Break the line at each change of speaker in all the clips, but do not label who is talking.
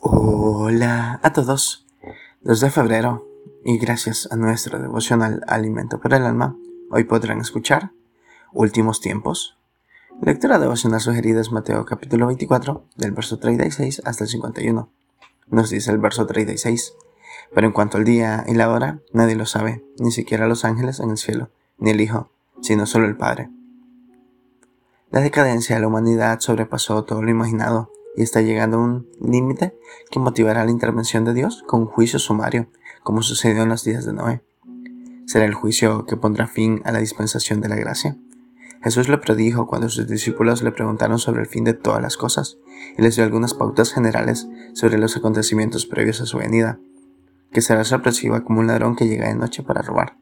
Hola a todos. 2 de febrero y gracias a nuestro devocional Alimento para el Alma, hoy podrán escuchar Últimos Tiempos. Lectura devocional sugerida es Mateo capítulo 24, del verso 36 hasta el 51. Nos dice el verso 36. Pero en cuanto al día y la hora, nadie lo sabe, ni siquiera los ángeles en el cielo, ni el Hijo, sino solo el Padre. La decadencia de la humanidad sobrepasó todo lo imaginado y está llegando a un límite que motivará la intervención de Dios con un juicio sumario, como sucedió en los días de Noé. Será el juicio que pondrá fin a la dispensación de la gracia. Jesús lo predijo cuando sus discípulos le preguntaron sobre el fin de todas las cosas y les dio algunas pautas generales sobre los acontecimientos previos a su venida, que será sorpresiva como un ladrón que llega de noche para robar.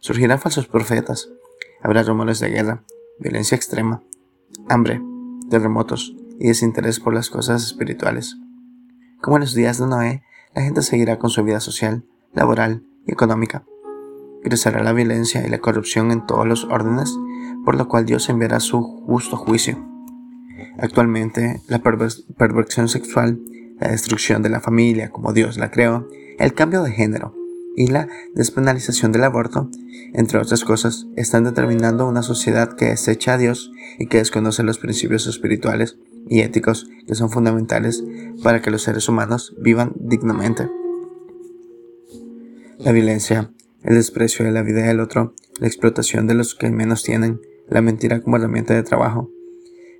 Surgirán falsos profetas, habrá rumores de guerra, violencia extrema, hambre, terremotos, y desinterés por las cosas espirituales. Como en los días de Noé, la gente seguirá con su vida social, laboral y económica. Crecerá la violencia y la corrupción en todos los órdenes, por lo cual Dios enviará su justo juicio. Actualmente, la perversión sexual, la destrucción de la familia como Dios la creó, el cambio de género y la despenalización del aborto, entre otras cosas, están determinando una sociedad que desecha a Dios y que desconoce los principios espirituales y éticos que son fundamentales para que los seres humanos vivan dignamente. La violencia, el desprecio de la vida del otro, la explotación de los que menos tienen, la mentira como herramienta de trabajo,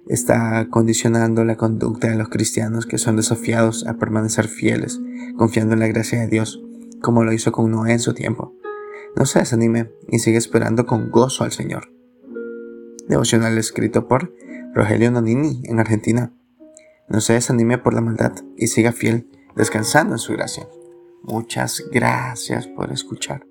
está condicionando la conducta de los cristianos que son desafiados a permanecer fieles, confiando en la gracia de Dios, como lo hizo con Noé en su tiempo. No se desanime y sigue esperando con gozo al Señor. Devocional escrito por Rogelio Nonini en Argentina. No se desanime por la maldad y siga fiel, descansando en su gracia. Muchas gracias por escuchar.